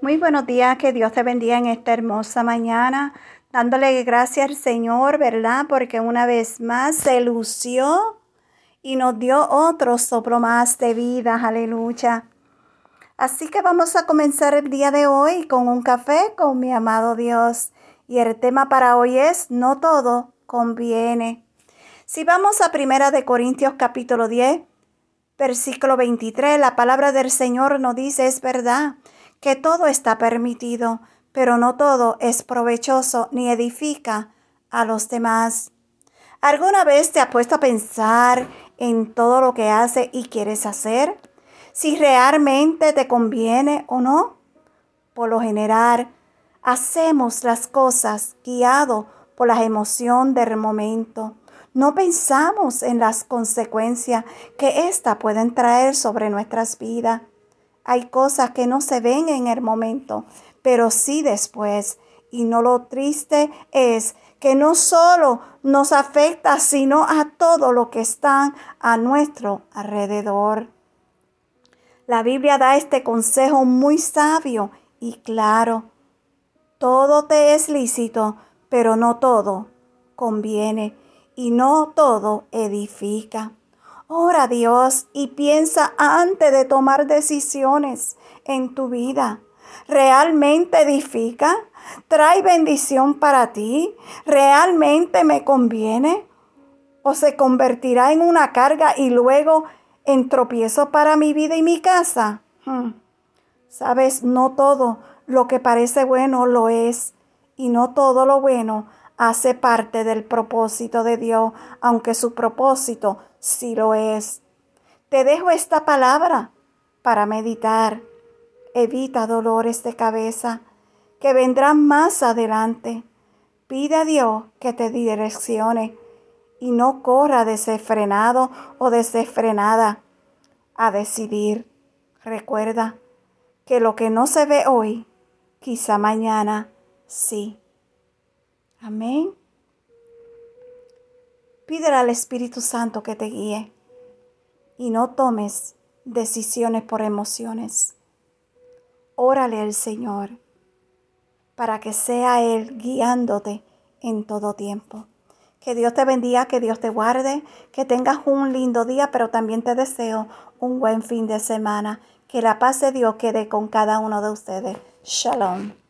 Muy buenos días, que Dios te bendiga en esta hermosa mañana, dándole gracias al Señor, ¿verdad? Porque una vez más se lució y nos dio otro soplo más de vida, aleluya. Así que vamos a comenzar el día de hoy con un café con mi amado Dios. Y el tema para hoy es, no todo conviene. Si vamos a Primera de Corintios capítulo 10, versículo 23, la palabra del Señor nos dice, es verdad que todo está permitido, pero no todo es provechoso ni edifica a los demás. ¿Alguna vez te has puesto a pensar en todo lo que haces y quieres hacer? Si realmente te conviene o no. Por lo general, hacemos las cosas guiado por la emoción del momento. No pensamos en las consecuencias que ésta pueden traer sobre nuestras vidas. Hay cosas que no se ven en el momento, pero sí después. Y no lo triste es que no solo nos afecta, sino a todo lo que está a nuestro alrededor. La Biblia da este consejo muy sabio y claro. Todo te es lícito, pero no todo conviene y no todo edifica. Ora a Dios y piensa antes de tomar decisiones en tu vida. ¿Realmente edifica? ¿Trae bendición para ti? ¿Realmente me conviene? ¿O se convertirá en una carga y luego en tropiezo para mi vida y mi casa? Hmm. Sabes, no todo lo que parece bueno lo es y no todo lo bueno hace parte del propósito de Dios, aunque su propósito sí lo es. Te dejo esta palabra para meditar. Evita dolores de cabeza que vendrán más adelante. Pide a Dios que te direccione y no corra desenfrenado o desenfrenada a decidir. Recuerda que lo que no se ve hoy, quizá mañana sí. Amén. Pídele al Espíritu Santo que te guíe y no tomes decisiones por emociones. Órale al Señor para que sea Él guiándote en todo tiempo. Que Dios te bendiga, que Dios te guarde, que tengas un lindo día, pero también te deseo un buen fin de semana. Que la paz de Dios quede con cada uno de ustedes. Shalom.